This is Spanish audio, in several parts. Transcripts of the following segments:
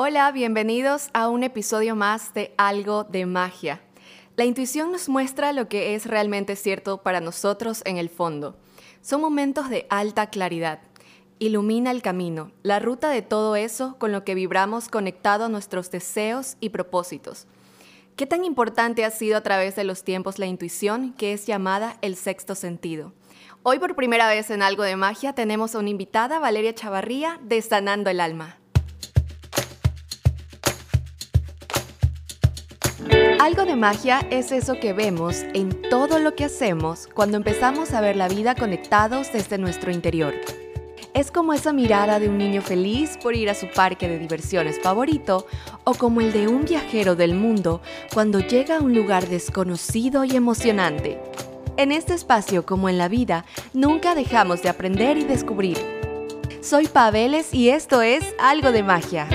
Hola, bienvenidos a un episodio más de Algo de Magia. La intuición nos muestra lo que es realmente cierto para nosotros en el fondo. Son momentos de alta claridad. Ilumina el camino, la ruta de todo eso con lo que vibramos conectado a nuestros deseos y propósitos. ¿Qué tan importante ha sido a través de los tiempos la intuición que es llamada el sexto sentido? Hoy por primera vez en Algo de Magia tenemos a una invitada, Valeria Chavarría, de Sanando el Alma. Algo de magia es eso que vemos en todo lo que hacemos cuando empezamos a ver la vida conectados desde nuestro interior. Es como esa mirada de un niño feliz por ir a su parque de diversiones favorito o como el de un viajero del mundo cuando llega a un lugar desconocido y emocionante. En este espacio, como en la vida, nunca dejamos de aprender y descubrir. Soy Paveles y esto es Algo de Magia.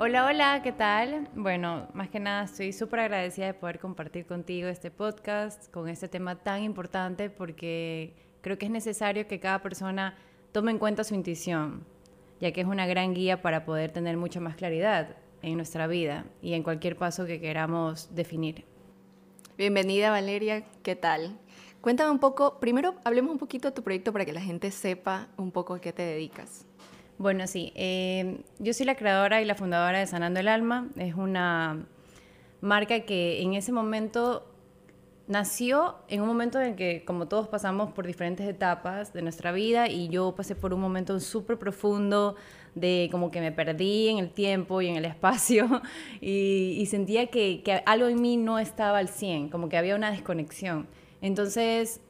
Hola, hola, ¿qué tal? Bueno, más que nada estoy súper agradecida de poder compartir contigo este podcast con este tema tan importante porque creo que es necesario que cada persona tome en cuenta su intuición, ya que es una gran guía para poder tener mucha más claridad en nuestra vida y en cualquier paso que queramos definir. Bienvenida Valeria, ¿qué tal? Cuéntame un poco, primero hablemos un poquito de tu proyecto para que la gente sepa un poco a qué te dedicas. Bueno, sí. Eh, yo soy la creadora y la fundadora de Sanando el Alma. Es una marca que en ese momento nació en un momento en que, como todos pasamos por diferentes etapas de nuestra vida, y yo pasé por un momento súper profundo de como que me perdí en el tiempo y en el espacio, y, sentía que, que algo en mí no estaba al 100, como que había una desconexión. Entonces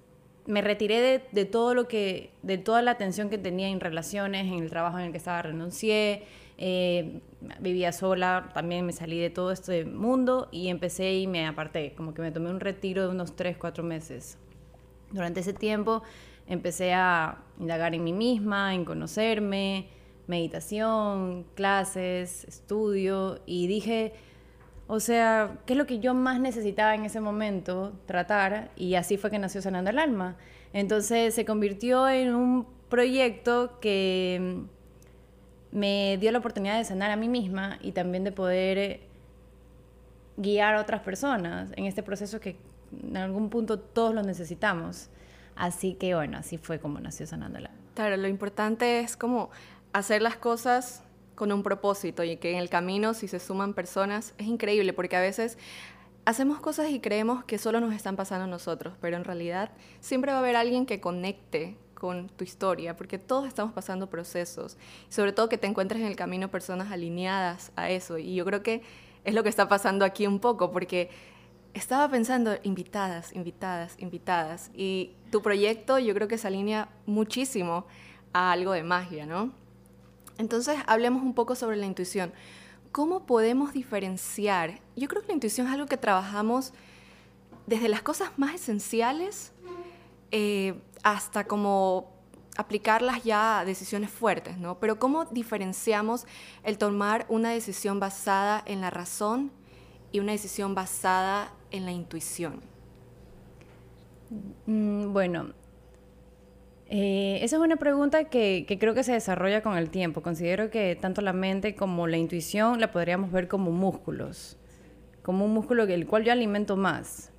me retiré de, todo lo que, de toda la atención que tenía en relaciones, en el trabajo en el que estaba, renuncié, eh, vivía sola, también me salí de todo este mundo y empecé y me aparté, como que me tomé un retiro de unos 3, 4 meses. Durante ese tiempo empecé a indagar en mí misma, en conocerme, meditación, clases, estudio y dije, o sea, ¿qué es lo que yo más necesitaba en ese momento tratar? Y así fue que nació Sanando el Alma. Entonces se convirtió en un proyecto que me dio la oportunidad de sanar a mí misma y también de poder eh, guiar a otras personas en este proceso que en algún punto todos lo necesitamos. Así que bueno, así fue como nació Sanando el Alma. Claro, lo importante es como hacer las cosas con un propósito y que en el camino, si se suman personas, es increíble porque a veces hacemos cosas y creemos que solo nos están pasando nosotros, pero en realidad siempre va a haber alguien que conecte con tu historia, porque todos estamos pasando procesos, sobre todo que te encuentres en el camino personas alineadas a eso, y yo creo que es lo que está pasando aquí un poco, porque estaba pensando invitadas, invitadas, invitadas, y tu proyecto yo creo que se alinea muchísimo a algo de magia, ¿no? Entonces, hablemos un poco sobre la intuición. ¿Cómo podemos diferenciar? Yo creo que la intuición es algo que trabajamos desde las cosas más esenciales eh, hasta como aplicarlas ya a decisiones fuertes, ¿no? Pero ¿cómo diferenciamos el tomar una decisión basada en la razón y una decisión basada en la intuición? Mm, bueno, eh, esa es una pregunta que, creo que se desarrolla con el tiempo. Considero que tanto la mente como la intuición la podríamos ver como músculos, como un músculo el cual yo alimento más,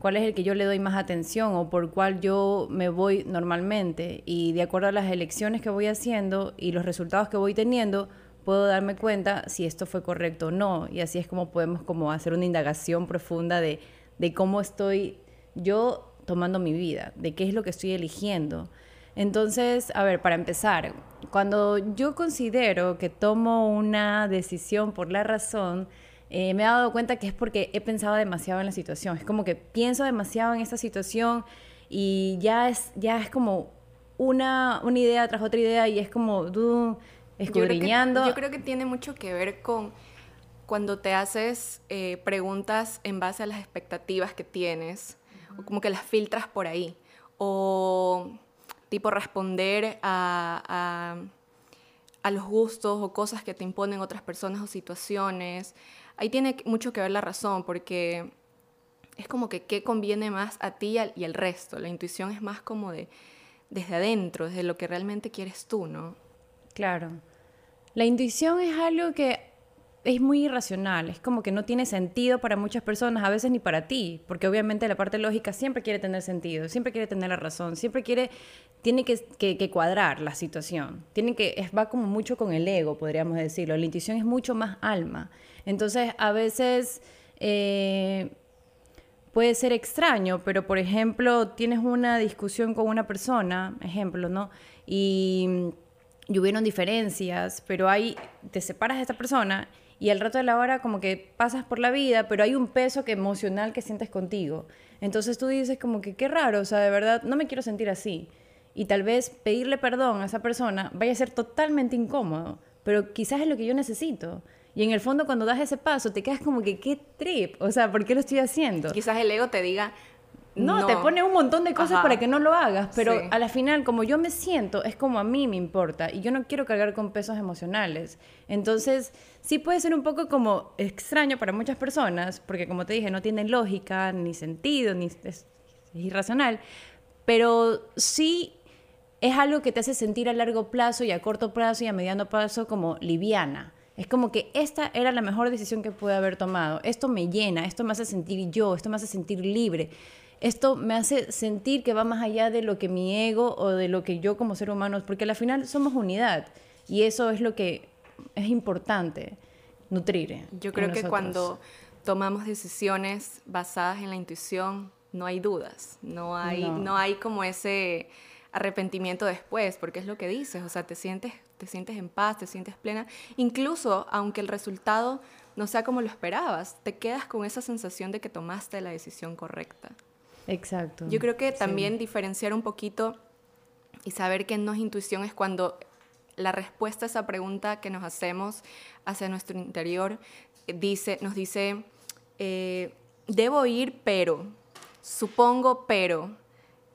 cuál es el que yo le doy más atención o por cuál yo me voy normalmente. Y de acuerdo a las elecciones que voy haciendo y los resultados que voy teniendo, puedo darme cuenta si esto fue correcto o no. Y así es como podemos como hacer una indagación profunda de, de cómo estoy yo tomando mi vida, de qué es lo que estoy eligiendo. Entonces, a ver, para empezar, cuando yo considero que tomo una decisión por la razón, eh, me he dado cuenta que es porque he pensado demasiado en la situación. Es como que pienso demasiado en esta situación y ya es, ya es como una, una idea tras otra idea y es como tú escudriñando. Yo creo, que, tiene mucho que ver con cuando te haces eh, preguntas en base a las expectativas que tienes, o como que las filtras por ahí. O tipo responder a, a, los gustos o cosas que te imponen otras personas o situaciones. Ahí tiene mucho que ver la razón, porque es como que qué conviene más a ti y al, resto. La intuición es más como de, desde adentro, desde lo que realmente quieres tú, ¿no? Claro. La intuición es algo que es muy irracional, es como que no tiene sentido para muchas personas, a veces ni para ti, porque obviamente la parte lógica siempre quiere tener sentido, siempre quiere tener la razón, siempre quiere, tiene que, cuadrar la situación, tiene que, va como mucho con el ego, podríamos decirlo, la intuición es mucho más alma, entonces a veces... Eh, puede ser extraño, pero por ejemplo, tienes una discusión con una persona, ejemplo, ¿no? Y, y hubieron diferencias, pero ahí te separas de esta persona y al rato de la hora como que pasas por la vida, pero hay un peso que emocional que sientes contigo. Entonces tú dices como que qué raro, o sea, de verdad no me quiero sentir así. Y tal vez pedirle perdón a esa persona vaya a ser totalmente incómodo, pero quizás es lo que yo necesito. Y en el fondo cuando das ese paso te quedas como que qué trip, o sea, ¿por qué lo estoy haciendo? Quizás el ego te diga, no, te pone un montón de cosas para que no lo hagas, pero a la final, como yo me siento, es como a mí me importa y yo no quiero cargar con pesos emocionales. Entonces, sí puede ser un poco como extraño para muchas personas, porque como te dije, no tiene lógica, ni sentido, ni es, irracional, pero sí es algo que te hace sentir a largo plazo y a corto plazo y a mediano plazo como liviana. Es como que esta era la mejor decisión que pude haber tomado. Esto me llena, esto me hace sentir yo, esto me hace sentir libre esto me hace sentir que va más allá de lo que mi ego o de lo que yo como ser humano, porque al final somos unidad y eso es lo que es importante, nutrir. Yo creo que cuando tomamos decisiones basadas en la intuición, no hay dudas, no hay, no. hay como ese arrepentimiento después, porque es lo que dices, o sea, te sientes, te sientes en paz, te sientes plena, incluso aunque el resultado no sea como lo esperabas, te quedas con esa sensación de que tomaste la decisión correcta. Exacto. Yo creo que también diferenciar un poquito y saber que no es intuición es cuando la respuesta a esa pregunta que nos hacemos hacia nuestro interior dice, nos dice, eh, debo ir, pero, supongo, pero,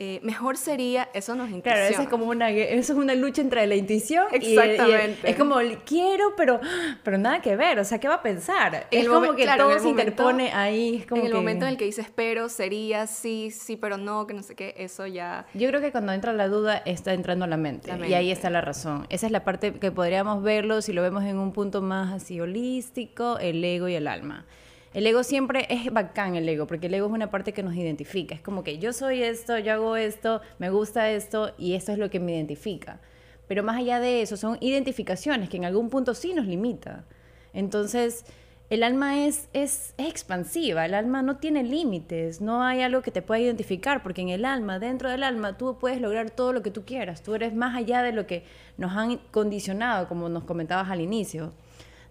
eh, mejor sería, eso nos intuición. Claro, eso es como una, eso es una lucha entre la intuición Exactamente. y, es como quiero, pero, pero nada que ver, o sea, ¿qué va a pensar? es como que todo se interpone ahí. en el momento en el que dices pero, sería, sí, sí, pero no, que no sé qué, eso ya... Yo creo que cuando entra la duda está entrando la mente, la mente. y ahí está la razón. Esa es la parte que podríamos verlo si lo vemos en un punto más así holístico, el ego y el alma. El ego siempre es bacán, el ego, porque el ego es una parte que nos identifica. Es como que yo soy esto, yo hago esto, me gusta esto y esto es lo que me identifica. Pero más allá de eso, son identificaciones que en algún punto sí nos limita. Entonces, el alma es, es, expansiva, el alma no tiene límites, no hay algo que te pueda identificar, porque en el alma, dentro del alma, tú puedes lograr todo lo que tú quieras, tú eres más allá de lo que nos han condicionado, como nos comentabas al inicio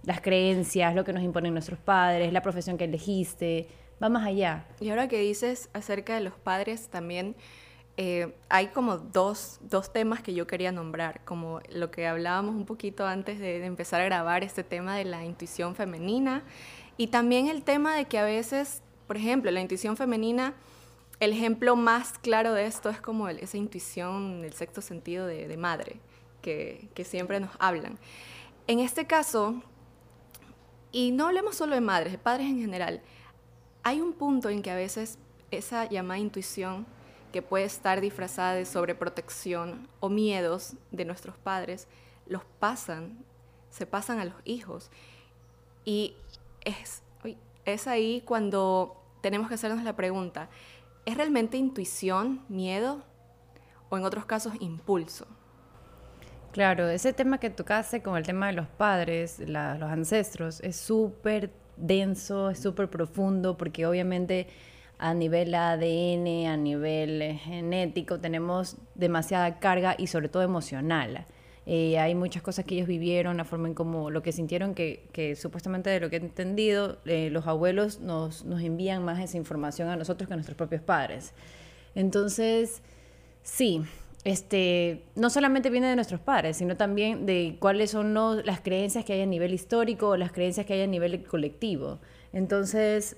las creencias, lo que nos imponen nuestros padres, la profesión que elegiste, va más allá. Y ahora que dices acerca de los padres, también eh, hay como dos, dos, temas que yo quería nombrar, como lo que hablábamos un poquito antes de, empezar a grabar, este tema de la intuición femenina, y también el tema de que a veces, por ejemplo, la intuición femenina, el ejemplo más claro de esto es como esa intuición, el sexto sentido de, madre, que siempre nos hablan. En este caso, y no hablemos solo de madres, de padres en general. Hay un punto en que a veces esa llamada intuición, que puede estar disfrazada de sobreprotección o miedos de nuestros padres, los pasan, se pasan a los hijos. Y es, es ahí cuando tenemos que hacernos la pregunta, ¿es realmente intuición, miedo o en otros casos impulso? Claro, ese tema que tocaste con el tema de los padres, los ancestros, es súper denso, es súper profundo, porque obviamente a nivel ADN, a nivel eh, genético, tenemos demasiada carga y sobre todo emocional. Eh, hay muchas cosas que ellos vivieron, la forma en cómo, lo que sintieron, que, supuestamente de lo que he entendido, eh, los abuelos nos, nos envían más esa información a nosotros que a nuestros propios padres. Entonces, sí, este, no solamente viene de nuestros padres, sino también de cuáles son las creencias que hay a nivel histórico o las creencias que hay a nivel colectivo. Entonces,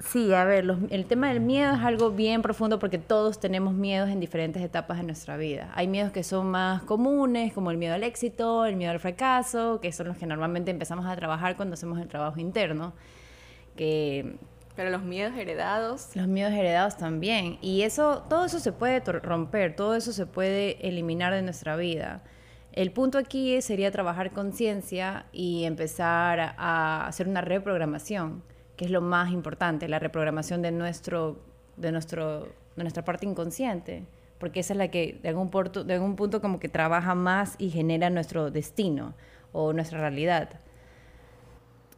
sí, a ver, el tema del miedo es algo bien profundo porque todos tenemos miedos en diferentes etapas de nuestra vida. Hay miedos que son más comunes, como el miedo al éxito, el miedo al fracaso, que son los que normalmente empezamos a trabajar cuando hacemos el trabajo interno, que Pero los miedos heredados. Los miedos heredados también. Y eso, todo eso se puede romper, todo eso se puede eliminar de nuestra vida. El punto aquí sería trabajar conciencia y empezar a hacer una reprogramación, que es lo más importante, la reprogramación de, nuestro, de, nuestro, de nuestra parte inconsciente, porque esa es la que de algún, punto, de algún punto como que trabaja más y genera nuestro destino o nuestra realidad.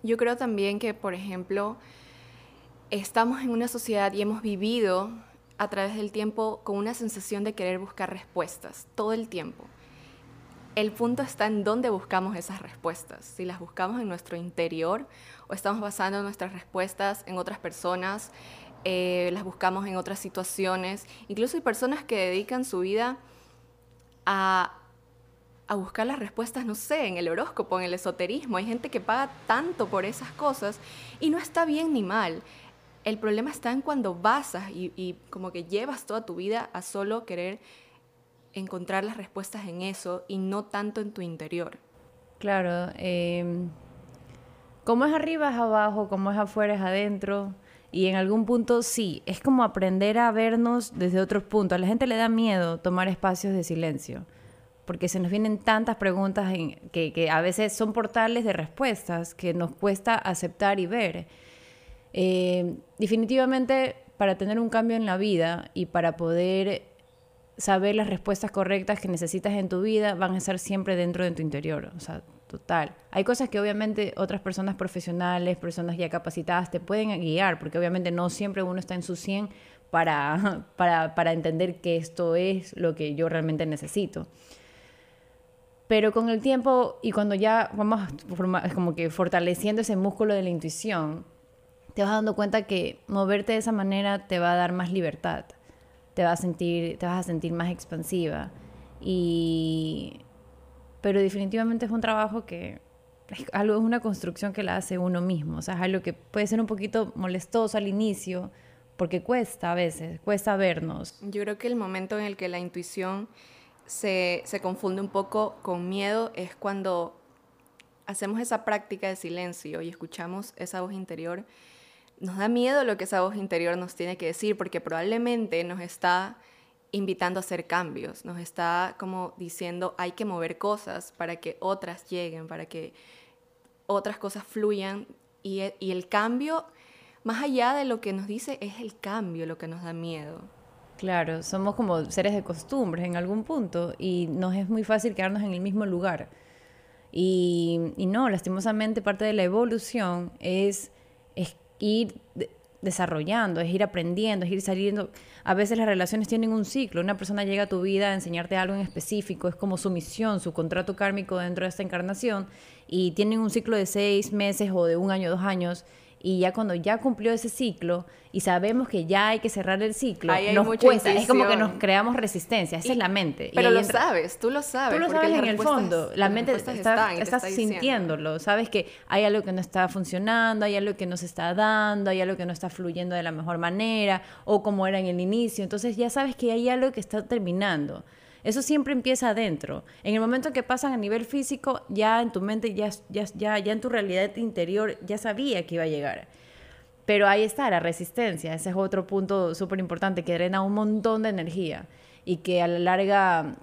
Yo creo también que, por ejemplo, estamos en una sociedad y hemos vivido a través del tiempo con una sensación de querer buscar respuestas todo el tiempo. El punto está en dónde buscamos esas respuestas. Si las buscamos en nuestro interior o estamos basando nuestras respuestas en otras personas, eh, las buscamos en otras situaciones. Incluso hay personas que dedican su vida a, a buscar las respuestas, no sé, en el horóscopo, en el esoterismo. Hay gente que paga tanto por esas cosas y no está bien ni mal. El problema está en cuando basas y, como que llevas toda tu vida a solo querer encontrar las respuestas en eso y no tanto en tu interior. Claro, eh, como es arriba es abajo, como es afuera es adentro. Y en algún punto sí, es como aprender a vernos desde otros puntos. A la gente le da miedo tomar espacios de silencio, porque se nos vienen tantas preguntas que, a veces son portales de respuestas que nos cuesta aceptar y ver. Eh, definitivamente, para tener un cambio en la vida y para poder saber las respuestas correctas que necesitas en tu vida van a estar siempre dentro de tu interior. O sea, total. Hay cosas que obviamente otras personas profesionales, personas ya capacitadas te pueden guiar, porque obviamente no siempre uno está en su 100 para, para, para entender que esto es lo que yo realmente necesito. Pero con el tiempo y cuando ya vamos como que fortaleciendo ese músculo de la intuición, te vas dando cuenta que moverte de esa manera te va a dar más libertad te vas a sentir, te vas a sentir más expansiva. Y, pero definitivamente es un trabajo que es algo, es una construcción que la hace uno mismo. O sea, es algo que puede ser un poquito molestoso al inicio, porque cuesta a veces, cuesta vernos. Yo creo que el momento en el que la intuición se, se confunde un poco con miedo es cuando hacemos esa práctica de silencio y escuchamos esa voz interior nos da miedo lo que esa voz interior nos tiene que decir, porque probablemente nos está invitando a hacer cambios, nos está como diciendo hay que mover cosas para que otras lleguen, para que otras cosas fluyan y, y el cambio, más allá de lo que nos dice, es el cambio lo que nos da miedo. Claro, somos como seres de costumbres en algún punto y nos es muy fácil quedarnos en el mismo lugar. Y, y no, lastimosamente parte de la evolución es, es ir desarrollando, es ir aprendiendo, es ir saliendo. A veces las relaciones tienen un ciclo. Una persona llega a tu vida a enseñarte algo en específico, es como su misión, su contrato kármico dentro de esta encarnación, y tienen un ciclo de seis meses o de un año, dos años, y ya cuando ya cumplió ese ciclo y sabemos que ya hay que cerrar el ciclo, nos cuesta, es como que nos creamos resistencia, esa es la mente. Pero lo sabes, tú lo sabes. Tú lo sabes en el fondo, la mente está, estás sintiéndolo, sabes que hay algo que no está funcionando, hay algo que no se está dando, hay algo que no está fluyendo de la mejor manera o como era en el inicio, entonces ya sabes que hay algo que está terminando. Eso siempre empieza adentro. En el momento que pasan a nivel físico, ya en tu mente, ya, ya, ya, ya en tu realidad interior, ya sabía que iba a llegar. Pero ahí está la resistencia. Ese es otro punto súper importante que drena un montón de energía y que a la larga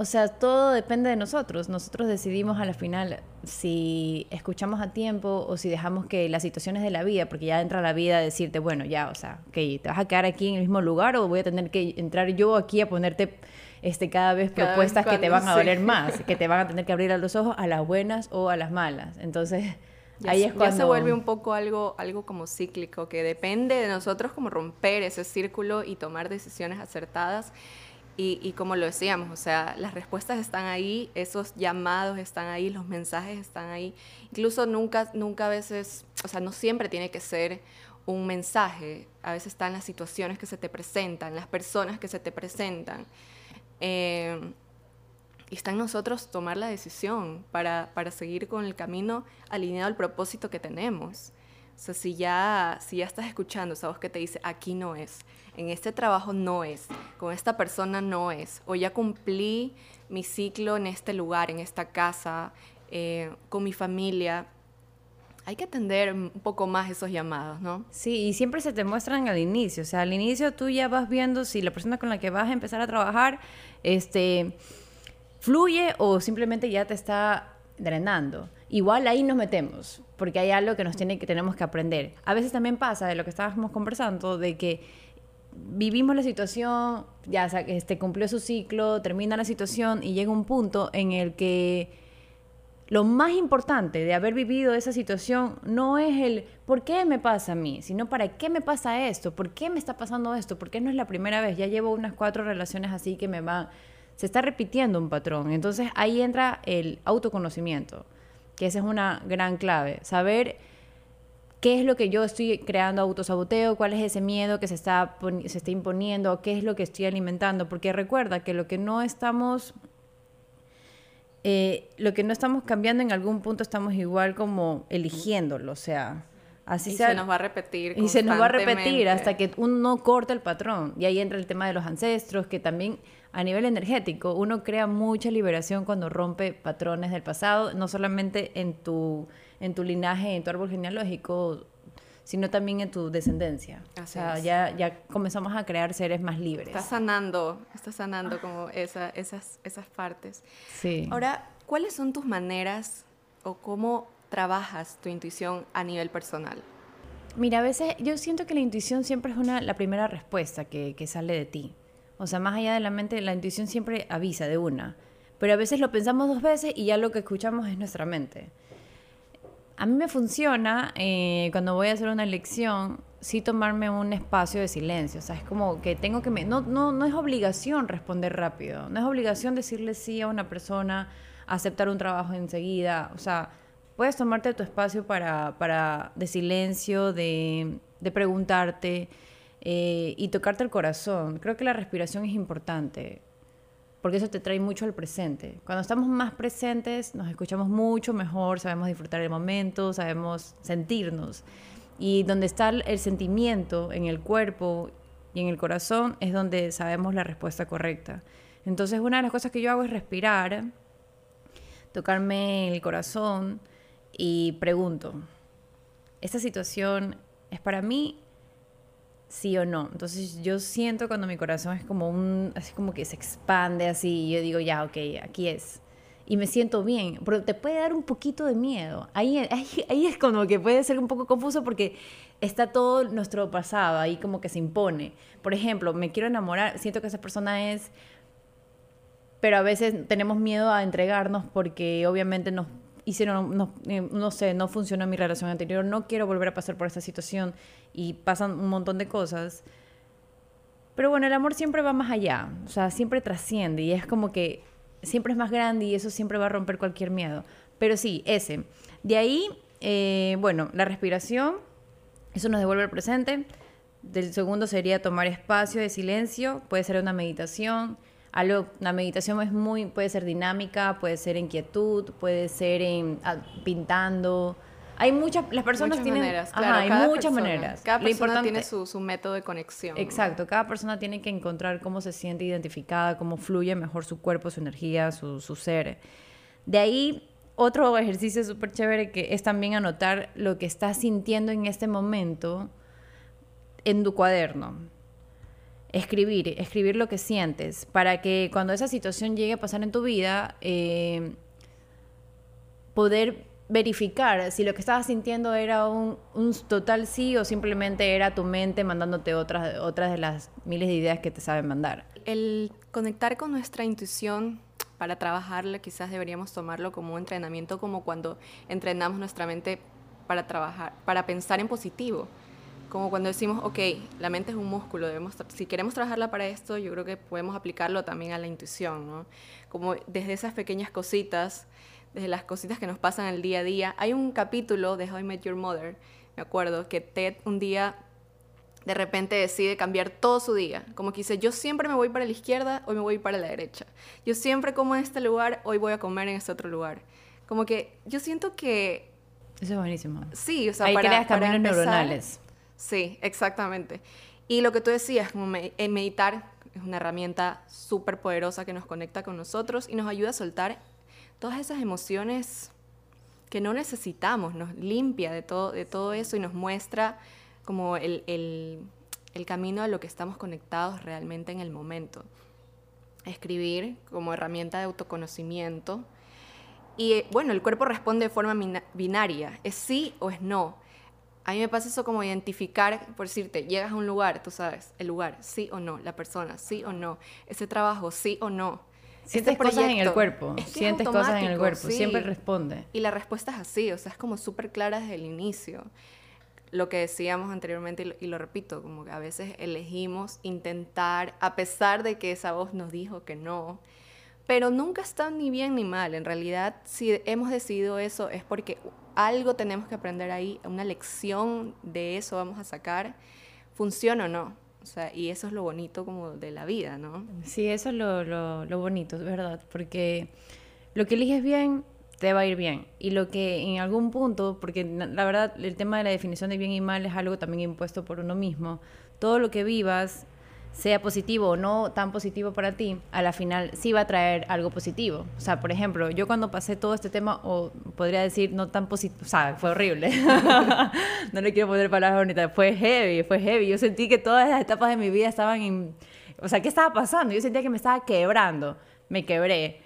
o sea, todo depende de nosotros. Nosotros decidimos a la final si escuchamos a tiempo o si dejamos que las situaciones de la vida, porque ya entra la vida a decirte, bueno, ya, o sea, que te vas a quedar aquí en el mismo lugar o voy a tener que entrar yo aquí a ponerte este, cada vez propuestas que te van a doler más, que te van a tener que abrir a los ojos a las buenas o a las malas. Entonces, ahí es cuando... Ya se vuelve un poco algo, algo como cíclico, que depende de nosotros como romper ese círculo y tomar decisiones acertadas. Y, como lo decíamos, o sea, las respuestas están ahí, esos llamados están ahí, los mensajes están ahí. Incluso nunca, nunca a veces, o sea, no siempre tiene que ser un mensaje, a veces están las situaciones que se te presentan, las personas que se te presentan. Eh, y está en nosotros tomar la decisión para, para seguir con el camino alineado al propósito que tenemos. O sea, si ya, si ya estás escuchando esa voz que te dice, aquí no es, en este trabajo no es, con esta persona no es, o ya cumplí mi ciclo en este lugar, en esta casa, eh, con mi familia, hay que atender un poco más esos llamados, ¿no? Sí, y siempre se te muestran al inicio, o sea, al inicio tú ya vas viendo si la persona con la que vas a empezar a trabajar, este, fluye o simplemente ya te está drenando. Igual ahí nos metemos, porque hay algo que nos tiene que tenemos que aprender. A veces también pasa de lo que estábamos conversando de que vivimos la situación, ya este cumplió su ciclo, termina la situación y llega un punto en el que lo más importante de haber vivido esa situación no es el por qué me pasa a mí, sino para qué me pasa esto, por qué me está pasando esto, por qué no es la primera vez, ya llevo unas cuatro relaciones así que me van, se está repitiendo un patrón. Entonces ahí entra el autoconocimiento, que esa es una gran clave, saber qué es lo que yo estoy creando autosaboteo, cuál es ese miedo que se está, se está imponiendo, qué es lo que estoy alimentando, porque recuerda que lo que no estamos eh, lo que no estamos cambiando en algún punto estamos igual como eligiéndolo, o sea, así y se nos va a repetir. Y se nos va a repetir hasta que uno corta el patrón. Y ahí entra el tema de los ancestros, que también a nivel energético uno crea mucha liberación cuando rompe patrones del pasado, no solamente en tu, en tu linaje, en tu árbol genealógico, sino también en tu descendencia. o sea, ya, ya comenzamos a crear seres más libres. Está sanando, está sanando como esa, esas, esas partes. Sí. Ahora, ¿cuáles son tus maneras o cómo trabajas tu intuición a nivel personal? Mira, a veces yo siento que la intuición siempre es una, la primera respuesta que, que sale de ti. O sea, más allá de la mente, la intuición siempre avisa de una. Pero a veces lo pensamos dos veces y ya lo que escuchamos es nuestra mente. A mí me funciona eh, cuando voy a hacer una lección, sí tomarme un espacio de silencio. O sea, es como que tengo que... Me, no, no, no es obligación responder rápido. No es obligación decirle sí a una persona, aceptar un trabajo enseguida. O sea, puedes tomarte tu espacio para, para de silencio, de, de preguntarte eh, y tocarte el corazón. Creo que la respiración es importante porque eso te trae mucho al presente. Cuando estamos más presentes, nos escuchamos mucho mejor, sabemos disfrutar el momento, sabemos sentirnos. Y donde está el sentimiento en el cuerpo y en el corazón es donde sabemos la respuesta correcta. Entonces, una de las cosas que yo hago es respirar, tocarme el corazón y pregunto, ¿esta situación es para mí sí o no. Entonces yo siento cuando mi corazón es como un, así como que se expande así, y yo digo, ya, ok, aquí es. Y me siento bien, pero te puede dar un poquito de miedo. Ahí, ahí, ahí es como que puede ser un poco confuso porque está todo nuestro pasado ahí como que se impone. Por ejemplo, me quiero enamorar, siento que esa persona es pero a veces tenemos miedo a entregarnos porque obviamente nos hicieron, no, eh, no, sé, no funcionó mi relación anterior, no quiero volver a pasar por esta situación y pasan un montón de cosas. Pero bueno, el amor siempre va más allá, o sea, siempre trasciende y es como que siempre es más grande y eso siempre va a romper cualquier miedo. Pero sí, ese. De ahí, eh, bueno, la respiración, eso nos devuelve al presente. Del segundo sería tomar espacio de silencio, puede ser una meditación, algo, la meditación es muy, puede ser dinámica, puede ser en quietud, puede ser en ah, pintando. Hay muchas, las personas tienen, maneras, claro, hay muchas maneras. Cada persona tiene su, su, método de conexión. Exacto, cada persona tiene que encontrar cómo se siente identificada, cómo fluye mejor su cuerpo, su energía, su, su ser. De ahí, otro ejercicio súper chévere que es también anotar lo que estás sintiendo en este momento en tu cuaderno escribir, escribir lo que sientes, para que cuando esa situación llegue a pasar en tu vida, eh, poder verificar si lo que estabas sintiendo era un, total sí o simplemente era tu mente mandándote otras, otras de las miles de ideas que te saben mandar. El conectar con nuestra intuición para trabajarla quizás deberíamos tomarlo como un entrenamiento, como cuando entrenamos nuestra mente para trabajar, para pensar en positivo como cuando decimos, ok, la mente es un músculo, debemos si queremos trabajarla para esto, yo creo que podemos aplicarlo también a la intuición, ¿no? Como desde esas pequeñas cositas, desde las cositas que nos pasan el día a día. Hay un capítulo de How I Met Your Mother, me acuerdo, que Ted un día de repente decide cambiar todo su día. Como que dice, yo siempre me voy para la izquierda, hoy me voy para la derecha. Yo siempre como en este lugar, hoy voy a comer en este otro lugar. Como que yo siento que... Eso es buenísimo. Sí, o sea, Ahí creas caminos neuronales. Sí, exactamente. Y lo que tú decías, como eh, meditar es una herramienta súper poderosa que nos conecta con nosotros y nos ayuda a soltar todas esas emociones que no necesitamos, nos limpia de todo, de todo eso y nos muestra como el, el, el camino a lo que estamos conectados realmente en el momento. Escribir como herramienta de autoconocimiento. Y bueno, el cuerpo responde de forma binaria, es sí o es no. A mí me pasa eso como identificar, por decirte, llegas a un lugar, tú sabes, el lugar, sí o no, la persona, sí o no, ese trabajo, sí o no. Sientes este cosas en el cuerpo, sientes cosas en el cuerpo, siempre responde. Y la respuesta es así, o sea, es como súper clara desde el inicio. Lo que decíamos anteriormente, y lo, repito, como que a veces elegimos intentar, a pesar de que esa voz nos dijo que no, pero nunca está ni bien ni mal. En realidad, si hemos decidido eso es porque algo tenemos que aprender ahí, una lección de eso vamos a sacar, funciona o no. O sea, y eso es lo bonito como de la vida, ¿no? Sí, eso es lo, lo bonito, es verdad, porque lo que eliges bien te va a ir bien. Y lo que en algún punto, porque la verdad el tema de la definición de bien y mal es algo también impuesto por uno mismo, todo lo que vivas sea positivo o no tan positivo para ti, a la final sí va a traer algo positivo. O sea, por ejemplo, yo cuando pasé todo este tema, o podría decir no tan positivo, o fue horrible. no le quiero poner palabras bonitas, fue heavy, fue heavy. Yo sentí que todas las etapas de mi vida estaban en... O sea, ¿qué estaba pasando? Yo sentía que me estaba quebrando, me quebré.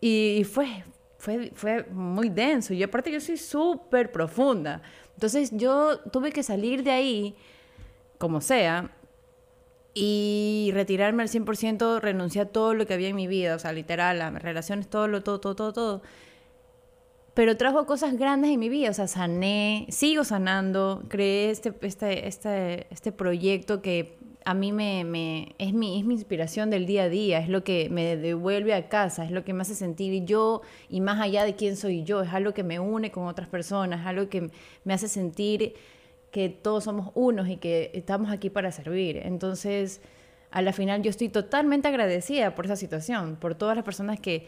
Y fue, fue, fue muy denso. Y aparte yo soy súper profunda. Entonces yo tuve que salir de ahí, como sea, y retirarme al 100%, renunciar a todo lo que había en mi vida, o sea, literal, las relaciones, todo, lo, todo, todo, todo, todo. Pero trajo cosas grandes en mi vida, o sea, sané, sigo sanando, creé este, este, este, este proyecto que a mí me, me, es, mi, es mi inspiración del día a día, es lo que me devuelve a casa, es lo que me hace sentir yo y más allá de quién soy yo, es algo que me une con otras personas, es algo que me hace sentir que todos somos unos y que estamos aquí para servir. Entonces, a la final yo estoy totalmente agradecida por esa situación, por todas las personas que,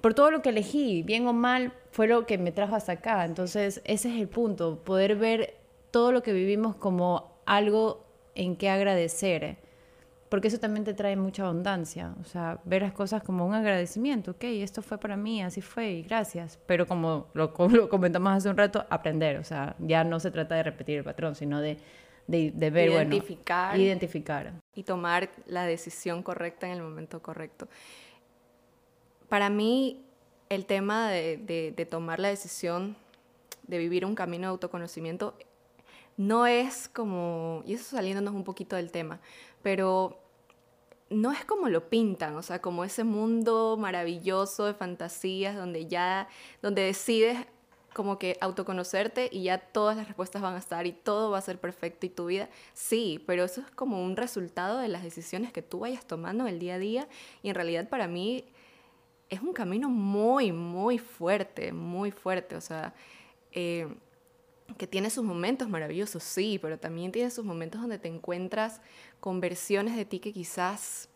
por todo lo que elegí, bien o mal, fue lo que me trajo hasta acá. Entonces, ese es el punto, poder ver todo lo que vivimos como algo en que agradecer porque eso también te trae mucha abundancia, o sea, ver las cosas como un agradecimiento, ok, esto fue para mí, así fue, y gracias, pero como lo, comentamos hace un rato, aprender, o sea, ya no se trata de repetir el patrón, sino de, de, de ver, identificar, bueno, identificar. Y tomar la decisión correcta en el momento correcto. Para mí, el tema de, de, de tomar la decisión de vivir un camino de autoconocimiento no es como, y eso saliéndonos un poquito del tema, pero no es como lo pintan, o sea, como ese mundo maravilloso de fantasías donde ya, donde decides como que autoconocerte y ya todas las respuestas van a estar y todo va a ser perfecto y tu vida, sí, pero eso es como un resultado de las decisiones que tú vayas tomando el día a día y en realidad para mí es un camino muy, muy fuerte, muy fuerte, o sea, eh, que tiene sus momentos maravillosos, sí, pero también tiene sus momentos donde te encuentras con versiones de ti que quizás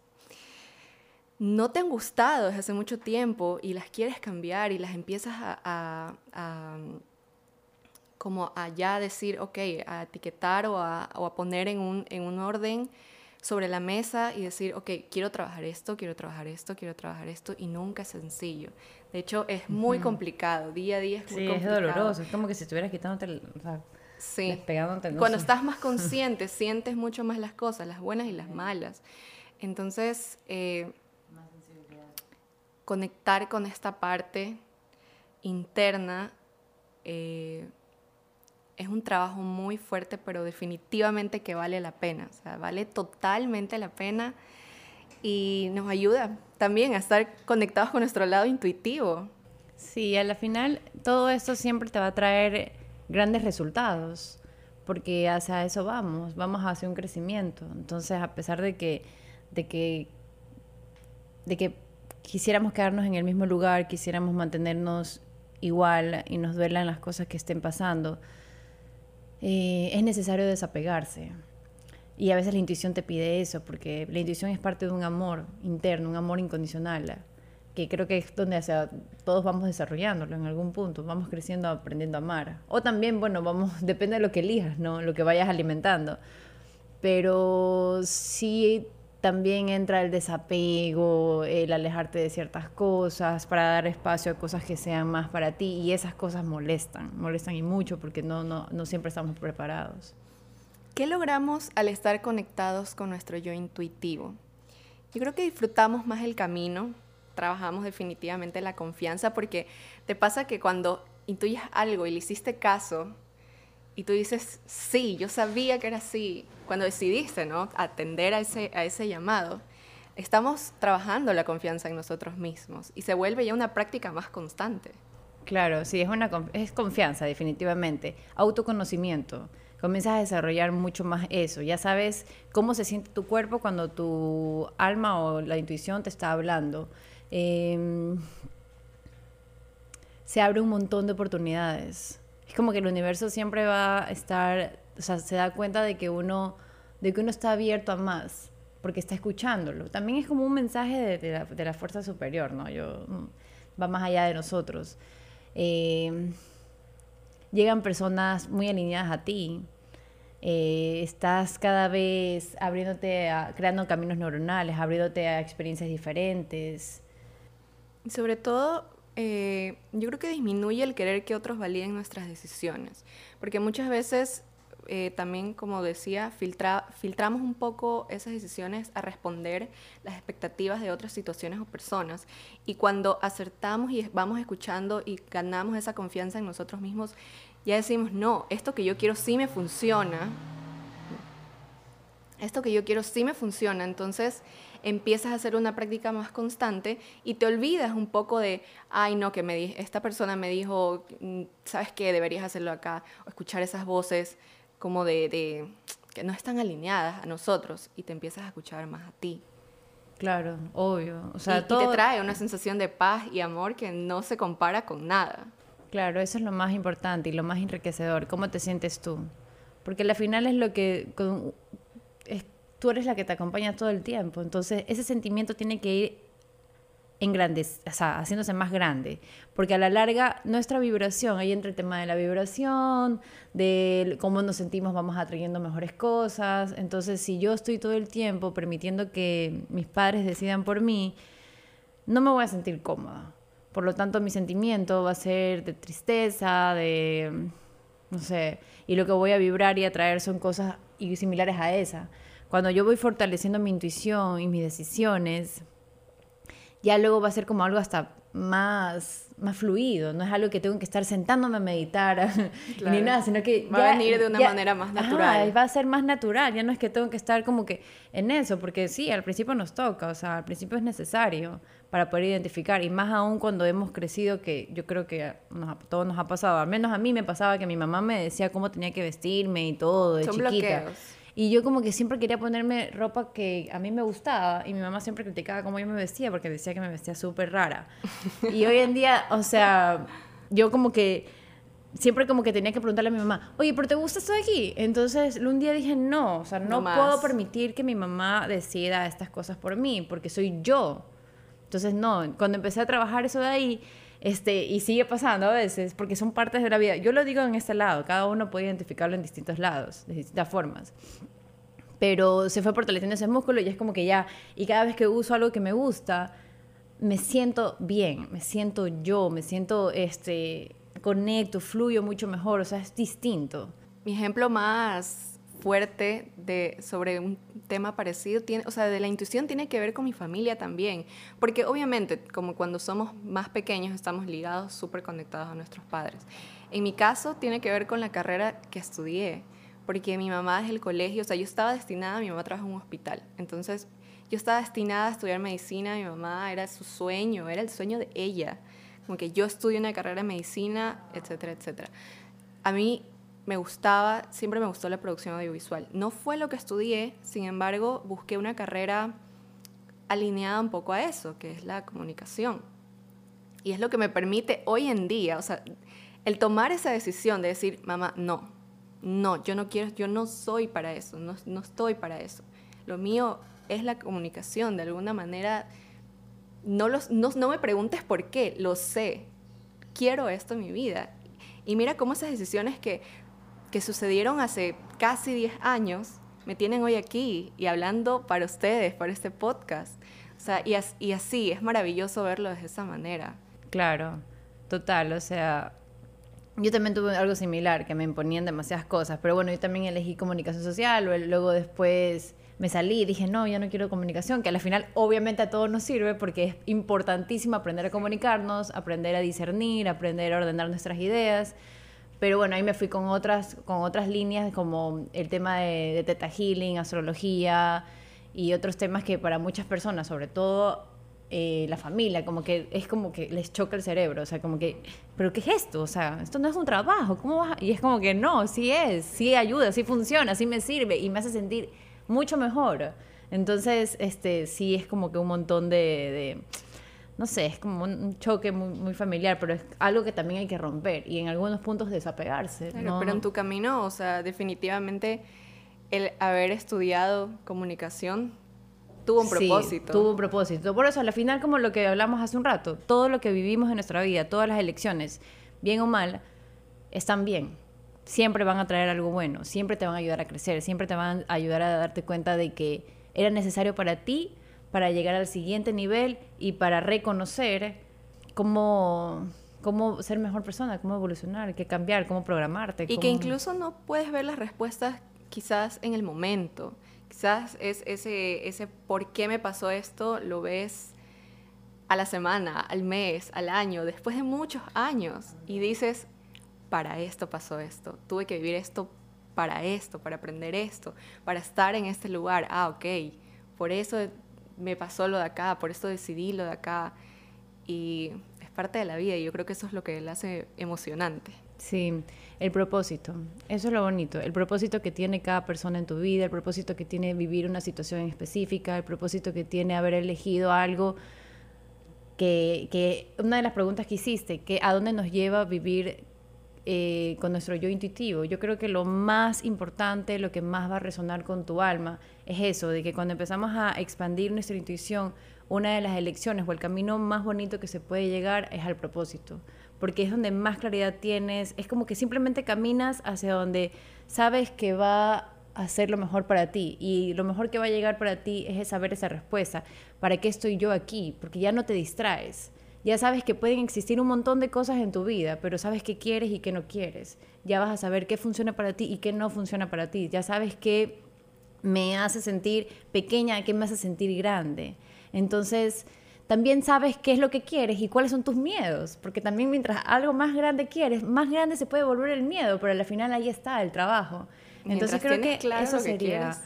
no te han gustado desde hace mucho tiempo y las quieres cambiar y las empiezas a, como a ya decir, ok, a etiquetar o a, o a poner en un, en un orden sobre la mesa y decir, ok, quiero trabajar esto, quiero trabajar esto, quiero trabajar esto, y nunca es sencillo. De hecho, es muy complicado, día a día es muy complicado. Sí, es doloroso, es como que si estuvieras quitándote, el, o sea, sí. Cuando estás más consciente, sientes mucho más las cosas, las buenas y las malas. Entonces, eh, conectar con esta parte interna eh, es un trabajo muy fuerte, pero definitivamente que vale la pena. Vale totalmente la pena y nos ayuda también a estar conectados con nuestro lado intuitivo. Sí, a la final todo esto siempre te va a traer grandes resultados, porque hacia eso vamos, vamos hacia un crecimiento. Entonces, a pesar de que, de que, de que quisiéramos quedarnos en el mismo lugar, quisiéramos mantenernos igual y nos duelan las cosas que estén pasando, eh, es necesario desapegarse. Y a veces la intuición te pide eso, porque la intuición es parte de un amor interno, un amor incondicional, que creo que es donde todos vamos desarrollándolo en algún punto, vamos creciendo, aprendiendo a amar. O también, bueno, vamos, depende de lo que elijas, ¿no? Lo que vayas alimentando. Pero sí también entra el desapego, el alejarte de ciertas cosas, para dar espacio a cosas que sean más para ti. Y esas cosas molestan, molestan y mucho porque no, no, no siempre estamos preparados. ¿Qué logramos al estar conectados con nuestro yo intuitivo? Yo creo que disfrutamos más el camino, trabajamos definitivamente la confianza porque te pasa que cuando intuyes algo y le hiciste caso y tú dices, sí, yo sabía que era así, cuando decidiste, ¿no? Atender a ese, llamado, estamos trabajando la confianza en nosotros mismos y se vuelve ya una práctica más constante. Claro, sí, es, una, confianza, definitivamente. Autoconocimiento. Comienzas a desarrollar mucho más eso. Ya sabes cómo se siente tu cuerpo cuando tu alma o la intuición te está hablando. Em, se abre un montón de oportunidades. Es como que el universo siempre va a estar o sea, se da cuenta de que uno, de que uno está abierto a más, porque está escuchándolo. También es como un mensaje de, la, fuerza superior, ¿no? Yo, mm, va más allá de nosotros. Eh, llegan personas muy alineadas a ti. Eh, estás cada vez abriéndote, creando caminos neuronales, abriéndote a experiencias diferentes. Y sobre todo, eh, yo creo que disminuye el querer que otros validen nuestras decisiones, porque muchas veces eh, también, como decía, filtramos un poco esas decisiones a responder las expectativas de otras situaciones o personas. Y cuando acertamos y vamos escuchando y ganamos esa confianza en nosotros mismos, ya decimos, no, esto que yo quiero sí me funciona. Esto que yo quiero sí me funciona. Entonces empiezas a hacer una práctica más constante y te olvidas un poco de, ay, no, que me esta persona me dijo, mm, ¿sabes qué? Deberías hacerlo acá. O escuchar esas voces como de, que no están alineadas a nosotros y te empiezas a escuchar más a ti. Claro, obvio. O sea, y, todo... te trae una sensación de paz y amor que no se compara con nada. Claro, eso es lo más importante y lo más enriquecedor. ¿Cómo te sientes tú? Porque al final es lo que... tú eres la que te acompaña todo el tiempo. Entonces, ese sentimiento tiene que ir en grandes, o sea, haciéndose más grande, porque a la larga nuestra vibración, ahí entra el tema de la vibración, de cómo nos sentimos, vamos atrayendo mejores cosas, entonces si yo estoy todo el tiempo permitiendo que mis padres decidan por mí, no me voy a sentir cómoda, por lo tanto mi sentimiento va a ser de tristeza, de, no sé, y lo que voy a vibrar y atraer son cosas similares a esa. Cuando yo voy fortaleciendo mi intuición y mis decisiones, ya luego va a ser como algo hasta más, más fluido, no es algo que tengo que estar sentándome a meditar ni nada, sino que va a venir de una manera más natural. va a ser más natural, ya no es que tengo que estar como que en eso, porque sí, al principio nos toca, o sea, al principio es necesario para poder identificar, y más aún cuando hemos crecido, que yo creo que a todos nos ha pasado, al menos a mí me pasaba que mi mamá me decía cómo tenía que vestirme y todo de chiquita. Y yo como que siempre quería ponerme ropa que a mí me gustaba y mi mamá siempre criticaba cómo yo me vestía porque decía que me vestía súper rara. Y hoy en día, o sea, yo como que siempre como que tenía que preguntarle a mi mamá, oye, ¿pero te gusta esto de aquí? Entonces un día dije, no, o sea, no, no puedo permitir que mi mamá decida estas cosas por mí porque soy yo. Entonces no, cuando empecé a trabajar eso de ahí, este, y sigue pasando a veces, porque son partes de la vida. Yo lo digo en este lado, cada uno puede identificarlo en distintos lados, de distintas formas. Pero se fue fortaleciendo ese músculo y es como que ya, y cada vez que uso algo que me gusta, me siento bien, me siento yo, me siento, este, conecto, fluyo mucho mejor, o sea, es distinto. Mi ejemplo más fuerte de, sobre un tema parecido, tiene, o sea, de la intuición tiene que ver con mi familia también, porque obviamente como cuando somos más pequeños estamos ligados, súper conectados a nuestros padres. En mi caso tiene que ver con la carrera que estudié, porque mi mamá es el colegio, o sea, yo estaba destinada, mi mamá trabaja en un hospital, entonces yo estaba destinada a estudiar medicina, mi mamá era su sueño, era el sueño de ella, como que yo estudio una carrera de medicina, etcétera, etcétera. A mí me gustaba, siempre me gustó la producción audiovisual. No fue lo que estudié, sin embargo, busqué una carrera alineada un poco a eso, que es la comunicación. Y es lo que me permite hoy en día, o sea, el tomar esa decisión de decir, mamá, no, no, yo no quiero, yo no soy para eso, no, no estoy para eso. Lo mío es la comunicación, de alguna manera, no, los, no, no me preguntes por qué, lo sé, quiero esto en mi vida. Y mira cómo esas decisiones que que sucedieron hace casi 10 años, me tienen hoy aquí y hablando para ustedes, para este podcast. O sea, y, así, es maravilloso verlo de esa manera. Claro, total, o sea, yo también tuve algo similar, que me imponían demasiadas cosas, pero bueno, yo también elegí comunicación social, luego después me salí y dije, no, ya no quiero comunicación, que al final obviamente a todos nos sirve porque es importantísimo aprender a comunicarnos, aprender a discernir, aprender a ordenar nuestras ideas. Pero bueno, ahí me fui con otras, con otras líneas como el tema de, de Teta Healing, astrología y otros temas que para muchas personas, sobre todo eh, la familia, como que es como que les choca el cerebro, o sea, como que, ¿pero qué es esto? O sea, esto no es un trabajo, ¿cómo? Y es como que no, sí es, sí ayuda, sí funciona, sí me sirve y me hace sentir mucho mejor. Entonces, este, sí es como que un montón de, no sé, es como un choque muy, familiar, pero es algo que también hay que romper y en algunos puntos desapegarse. pero en tu camino, o sea, definitivamente el haber estudiado comunicación tuvo un propósito. tuvo un propósito. Por eso, al final, como lo que hablamos hace un rato, todo lo que vivimos en nuestra vida, todas las elecciones, bien o mal, están bien. Siempre van a traer algo bueno, siempre te van a ayudar a crecer, siempre te van a ayudar a darte cuenta de que era necesario para ti, para llegar al siguiente nivel y para reconocer cómo, cómo ser mejor persona, cómo evolucionar, qué cambiar, cómo programarte. Y que incluso no puedes ver las respuestas quizás en el momento Quizás es ese, ese por qué me pasó esto, lo ves a la semana, al mes, al año, después de muchos años, y dices, para esto pasó esto, tuve que vivir esto para esto, para aprender esto, para estar en este lugar. Ah, ok, por eso me pasó lo de acá, por eso decidí lo de acá. Y es parte de la vida y yo creo que eso es lo que le hace emocionante. Sí, el propósito, eso es lo bonito, el propósito que tiene cada persona en tu vida, el propósito que tiene vivir una situación específica, el propósito que tiene haber elegido algo que, que una de las preguntas que hiciste, que a dónde nos lleva vivir eh, con nuestro yo intuitivo. Yo creo que lo más importante, lo que más va a resonar con tu alma, es eso, de que cuando empezamos a expandir nuestra intuición, una de las elecciones o el camino más bonito que se puede llegar es al propósito porque es donde más claridad tienes, es como que simplemente caminas hacia donde sabes que va a ser lo mejor para ti y lo mejor que va a llegar para ti es saber esa respuesta, ¿para qué estoy yo aquí? Porque ya no te distraes. Ya sabes que pueden existir un montón de cosas en tu vida, pero sabes qué quieres y qué no quieres. Ya vas a saber qué funciona para ti y qué no funciona para ti. Ya sabes qué me hace sentir pequeña, qué me hace sentir grande. Entonces, también sabes qué es lo que quieres y cuáles son tus miedos, porque también mientras algo más grande quieres, más grande se puede volver el miedo, pero al final ahí está el trabajo. Entonces creo que eso sería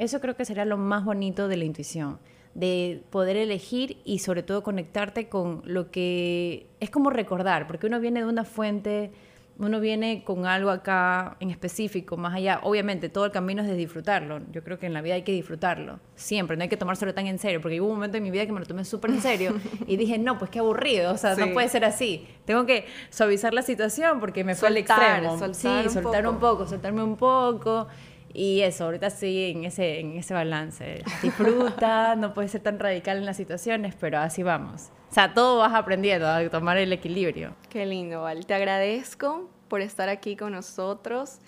eso creo que sería lo más bonito de la intuición, de poder elegir y sobre todo conectarte con lo que es como recordar, porque uno viene de una fuente uno viene con algo acá en específico, más allá, obviamente todo el camino es de disfrutarlo. Yo creo que en la vida hay que disfrutarlo, siempre, no hay que tomárselo tan en serio, porque hubo un momento en mi vida que me lo tomé súper en serio y dije, no, pues qué aburrido, o sea, no puede ser así. Tengo que suavizar la situación porque me fue al extremo. Soltar sí, un soltar poco. un poco, soltarme un poco. Y eso, ahorita sí en ese, en ese balance. Disfruta, no puede ser tan radical en las situaciones, pero así vamos. O sea, todo vas aprendiendo a tomar el equilibrio. Qué lindo, Val. Te agradezco por estar aquí con nosotros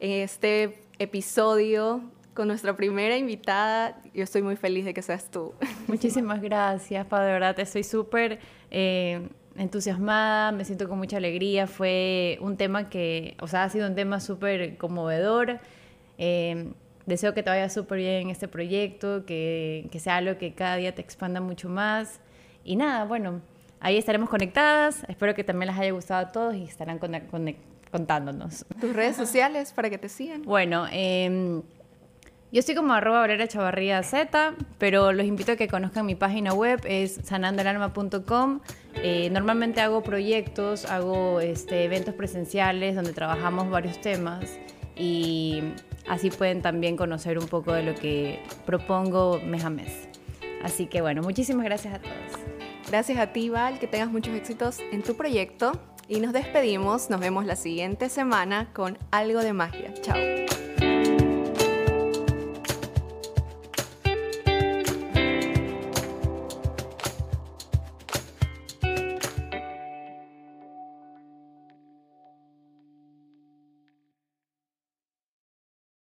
en este episodio con nuestra primera invitada. Yo estoy muy feliz de que seas tú. Muchísimas gracias, Pau. De verdad, estoy súper eh, entusiasmada, me siento con mucha alegría. Fue un tema que, o sea, ha sido un tema súper conmovedor. Eh, deseo que te vaya súper bien en este proyecto, que, que sea algo que cada día te expanda mucho más. Y nada, bueno, ahí estaremos conectadas. Espero que también les haya gustado a todos y estarán contándonos. ¿Tus redes sociales para que te sigan? Bueno, em, yo estoy como arroba Obrera Chavarría Z, pero los invito a que conozcan mi página web, es sanandoelalma.com. Eh, normalmente hago proyectos, hago este, eventos presenciales donde trabajamos varios temas y así pueden también conocer un poco de lo que propongo mes a mes. Así que bueno, muchísimas gracias a todos. Gracias a ti, Val, que tengas muchos éxitos en tu proyecto. Y nos despedimos, nos vemos la siguiente semana con algo de magia. Chao.